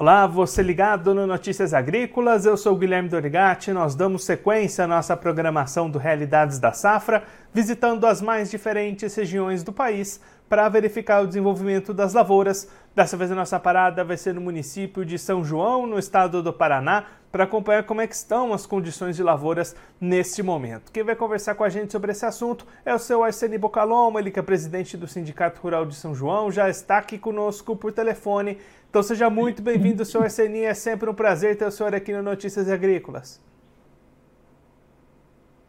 Olá, você ligado no Notícias Agrícolas, eu sou Guilherme Dorigati. Nós damos sequência à nossa programação do Realidades da Safra, visitando as mais diferentes regiões do país para verificar o desenvolvimento das lavouras. Dessa vez a nossa parada vai ser no município de São João, no estado do Paraná, para acompanhar como é estão as condições de lavouras neste momento. Quem vai conversar com a gente sobre esse assunto é o seu Arsene Bocalomo, ele que é presidente do Sindicato Rural de São João, já está aqui conosco por telefone. Então seja muito bem-vindo, senhor Arseni, é sempre um prazer ter o senhor aqui no Notícias Agrícolas.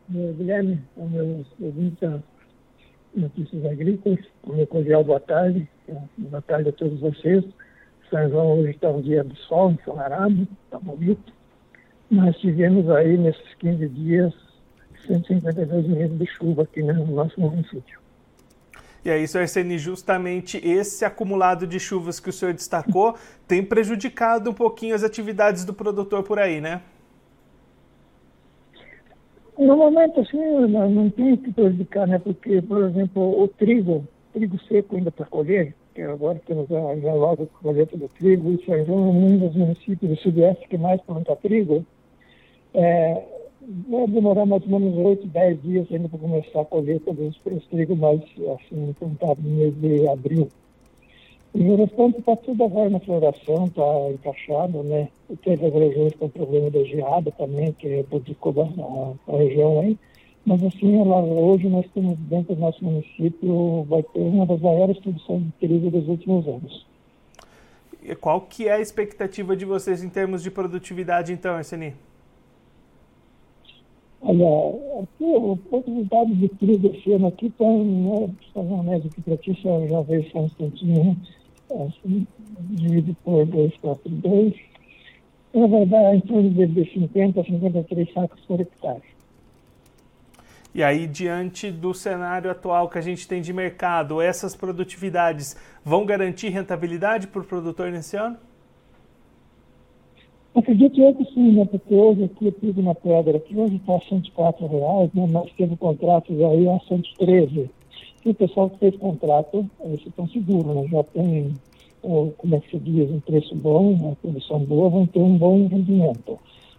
Guilherme, meus ouvintes Notícias Agrícolas, meu cordial boa tarde, boa tarde a todos vocês. São João hoje está um dia de sol, ensolarado, está bonito. Nós tivemos aí nesses 15 dias 152 milímetros de chuva aqui no nosso município. E aí, senhor Arsene, justamente esse acumulado de chuvas que o senhor destacou tem prejudicado um pouquinho as atividades do produtor por aí, né? No momento, assim, não, não tem que prejudicar, né? Porque, por exemplo, o trigo, trigo seco ainda para colher, que agora temos já, já logo a colheita do trigo, isso é um dos municípios do Sudeste que mais planta trigo, é, vai demorar mais ou menos 8, 10 dias ainda para começar a colheita dos, dos trigos mais, assim, plantado no mês de abril. E o restante está tudo agora na floração, está encaixado, né? Teve as regiões com problema de geada também, que prejudicou a, a região aí. Mas assim, ela, hoje nós temos dentro do nosso município, vai ter uma das maiores produções de trigo dos últimos anos. E qual que é a expectativa de vocês em termos de produtividade então, Arseni? Olha, aqui o produtividade de trigo esse ano aqui está, né, uma média para ti, já veio só um instantinho, né? assim, dividido por 242, ela vai dar em torno de 50 a 53 sacos por hectare. E aí, diante do cenário atual que a gente tem de mercado, essas produtividades vão garantir rentabilidade para o produtor nesse ano? Acredito eu que sim, né? Porque hoje aqui eu piso na pedra, que hoje está a 104 reais, né? Nós temos contratos aí a 113 que o pessoal que fez contrato, eles estão seguros, né? já tem, como é que se diz, um preço bom, uma produção boa, vão ter um bom rendimento.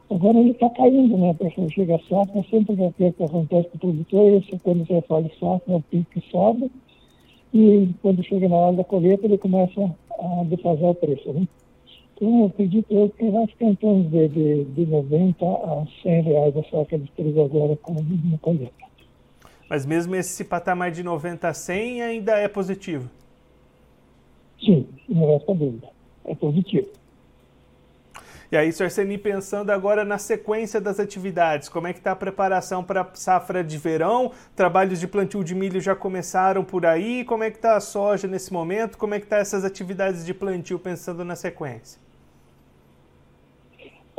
Agora ele está caindo, né? A pessoa chega a safra, sempre vai ter que acontece com o produtor, esse, quando você fala safra, é o pico que sobe, e quando chega na hora da colheita, ele começa a defasar o preço, né? Então, eu acredito eu que em torno de, de, de 90 a 100 reais a saca de trigo agora com a colheita. Mas mesmo esse patamar de 90 a 100 ainda é positivo? Sim, não resta dúvida. É positivo. E aí, Sr. Arseni, pensando agora na sequência das atividades, como é que está a preparação para a safra de verão? Trabalhos de plantio de milho já começaram por aí? Como é que está a soja nesse momento? Como é que estão tá essas atividades de plantio pensando na sequência?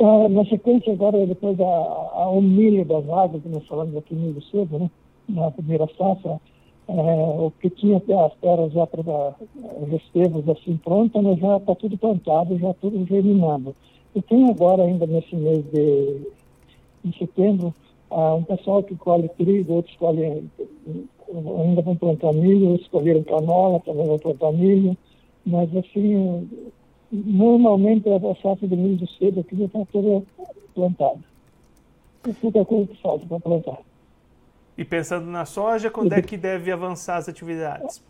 Ah, na sequência agora, depois ao milho das águas, que nós falamos aqui milho cedo, né? na primeira safra, é, o que tinha as terras já para os estevos assim prontas, mas já está tudo plantado, já tudo germinado. E tem agora ainda nesse mês de, de setembro, ah, um pessoal que colhe trigo, outros colhem, ainda vão plantar milho, outros colheram canola, também vão plantar milho, mas assim, normalmente a safra de milho cedo aqui já está toda plantada. E fica coisa que falta para plantar. E pensando na soja, quando é que deve avançar as atividades?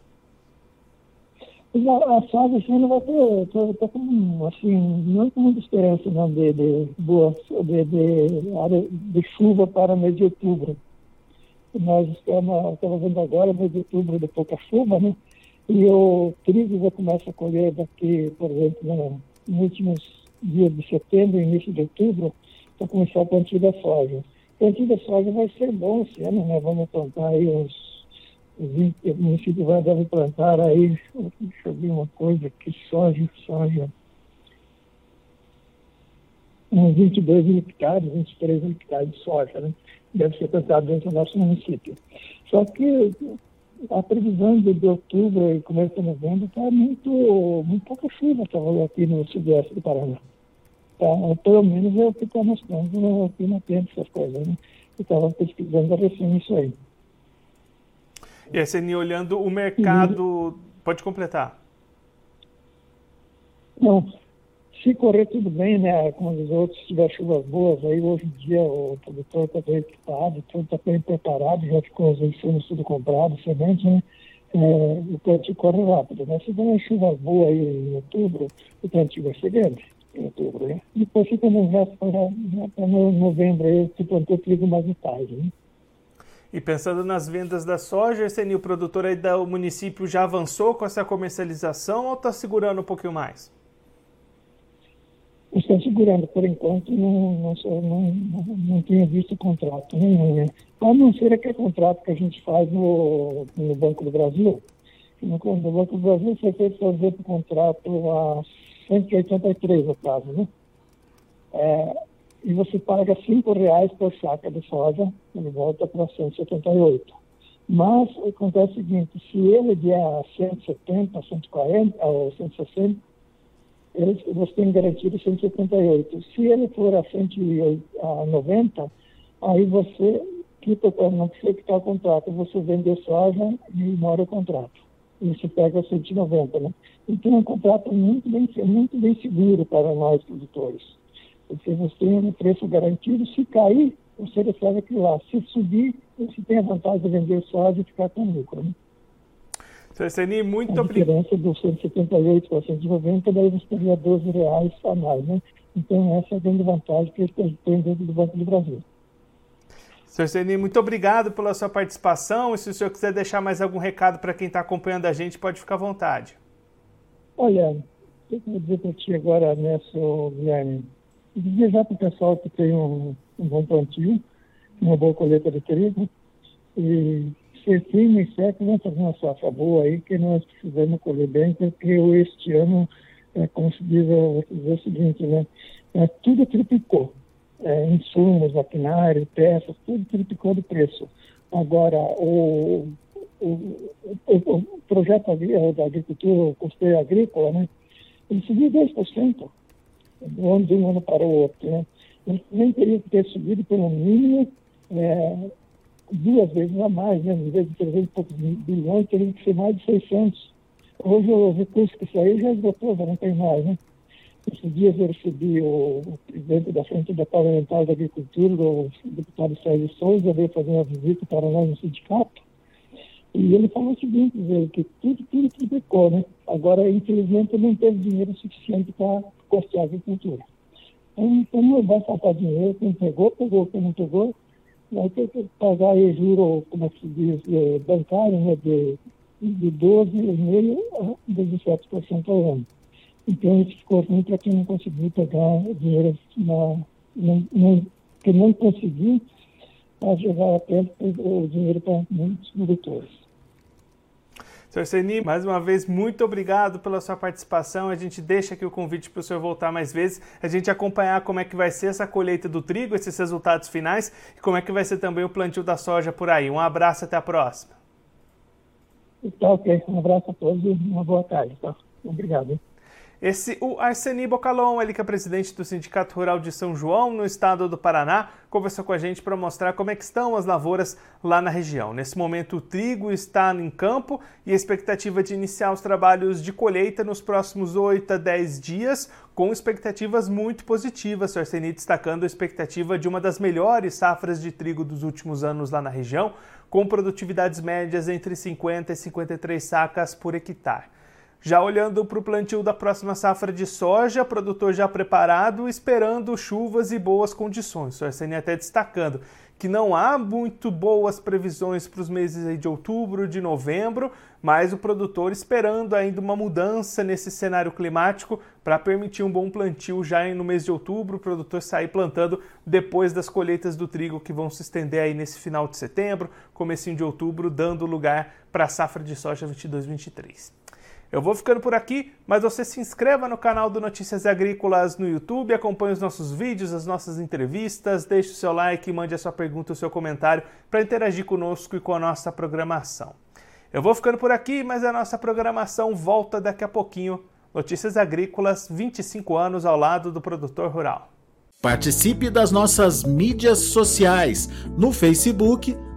A, soja esse ano vai ter, estou com, assim, não com muita esperança não, de, de, boa, de, de, área de chuva para mês de outubro. Nós estamos, estamos vendo agora, mês de outubro, de pouca chuva, né? E o trigo já começa a colher daqui, por exemplo, no, nos últimos dias de setembro, início de outubro, para começar a plantio da soja plantio da soja vai ser bom esse ano, né? Vamos plantar aí uns 20, o município vai, deve plantar aí, deixa eu ver uma coisa aqui, soja, soja, uns 22 mil hectares, 23 mil hectares de soja, né? Deve ser plantado dentro do nosso município. Só que a previsão de, de outubro e começo de novembro está muito, muito pouca chuva tá, aqui no sudeste do Paraná. Tá? Pelo menos é o que está mostrando aqui na frente essas coisas. Né? Eu estava pesquisando recém isso aí. E aí, Seni, olhando o mercado, e... pode completar. Não, se correr tudo bem, né, como os outros, se tiver chuvas boas, aí hoje em dia o produtor está bem equipado, tudo está bem preparado, já ficou os insumos tudo comprado, semente, né? É, o plantio corre rápido, né? Se der uma chuva boa aí em outubro, o plantio vai ser grande em outubro, né? Depois fica no resto para novembro aí, se plantou trigo mais de tarde, né? E pensando nas vendas da soja, Seni, o produtor aí do município já avançou com essa comercialização ou está segurando um pouquinho mais? Estão segurando, por enquanto, não, não, não, não tenho visto contrato nenhum. Né? A não ser aquele contrato que a gente faz no, no Banco do Brasil. No, no Banco do Brasil foi feito fazer o contrato a 183 no caso, né? É, e você paga R$ reais por saca de soja, ele volta para 178. Mas acontece o seguinte, se ele vier a 170, 140 ou 160, ele, você tem garantido 178. Se ele for a 190, aí você quita, não precisa quitar o contrato, você vende a soja e mora o contrato. Você pega 190, né? Então é um contrato muito bem, muito bem seguro para nós produtores porque você tem um preço garantido. Se cair, você recebe aquilo lá. Se subir, você tem a vantagem de vender soja e ficar com lucro. Né? Seni, muito obrigado. A diferença do 178 para 190, daí você teria 12 reais a mais. Né? Então, essa é a grande vantagem que eles têm dentro do Banco do Brasil. Sr. Seni, muito obrigado pela sua participação. E se o senhor quiser deixar mais algum recado para quem está acompanhando a gente, pode ficar à vontade. Olha, eu vou dizer para ti agora, nessa, Guilherme, e desejar para o pessoal que tem um, um, bom plantio, uma boa colheita de trigo, e firme e certo, vamos fazer uma safra boa aí, que nós precisamos colher bem, porque este ano, é, como se diz, vou dizer o seguinte, né? É, tudo triplicou. É, insumos, maquinário, peças, tudo triplicou de preço. Agora, o, o, o, o projeto da agricultura, o custeio agrícola, né? Ele subiu 10% do ano de um ano para o outro. Né? Ele nem teria que ter subido pelo mínimo é, duas vezes a mais, né? em vez de 300 e poucos bilhões, teria que ser mais de 600. Hoje o recurso que saiu já esgotou, já não tem mais. Né? Esses dias eu recebi o, presidente da Frente da Parlamentar da Agricultura, o deputado Sérgio Souza, veio fazer uma visita para nós no sindicato, e ele falou o seguinte, que tudo, tudo triplicou, né? Agora, infelizmente, não teve dinheiro suficiente para custear a agricultura. Então, não vai faltar dinheiro, quem pegou, pegou, quem não pegou, vai ter que pagar aí juro, como é se diz, é, bancário, né, de, de 12,5% a 17% ao ano. Então, isso ficou ruim para quem não conseguiu pegar dinheiro, na, não, não, que não conseguiu a jogar até o dinheiro para muitos produtores. Sr. Seni, mais uma vez, muito obrigado pela sua participação. A gente deixa aqui o convite para o senhor voltar mais vezes, a gente acompanhar como é que vai ser essa colheita do trigo, esses resultados finais e como é que vai ser também o plantio da soja por aí. Um abraço, até a próxima. Tá ok, um abraço a todos e uma boa tarde. Tá? Obrigado. Esse, o Arseni Bocalon, ele que é presidente do Sindicato Rural de São João, no estado do Paraná, conversou com a gente para mostrar como é que estão as lavouras lá na região. Nesse momento, o trigo está em campo e a expectativa de iniciar os trabalhos de colheita nos próximos 8 a 10 dias, com expectativas muito positivas. O Arseni destacando a expectativa de uma das melhores safras de trigo dos últimos anos lá na região, com produtividades médias entre 50 e 53 sacas por hectare. Já olhando para o plantio da próxima safra de soja, produtor já preparado, esperando chuvas e boas condições. O Arsene até destacando que não há muito boas previsões para os meses de outubro, de novembro, mas o produtor esperando ainda uma mudança nesse cenário climático para permitir um bom plantio já no mês de outubro, o produtor sair plantando depois das colheitas do trigo que vão se estender aí nesse final de setembro, comecinho de outubro, dando lugar para a safra de soja 22-23. Eu vou ficando por aqui, mas você se inscreva no canal do Notícias Agrícolas no YouTube, acompanhe os nossos vídeos, as nossas entrevistas, deixe o seu like, mande a sua pergunta, o seu comentário para interagir conosco e com a nossa programação. Eu vou ficando por aqui, mas a nossa programação volta daqui a pouquinho. Notícias Agrícolas, 25 anos ao lado do produtor rural. Participe das nossas mídias sociais no Facebook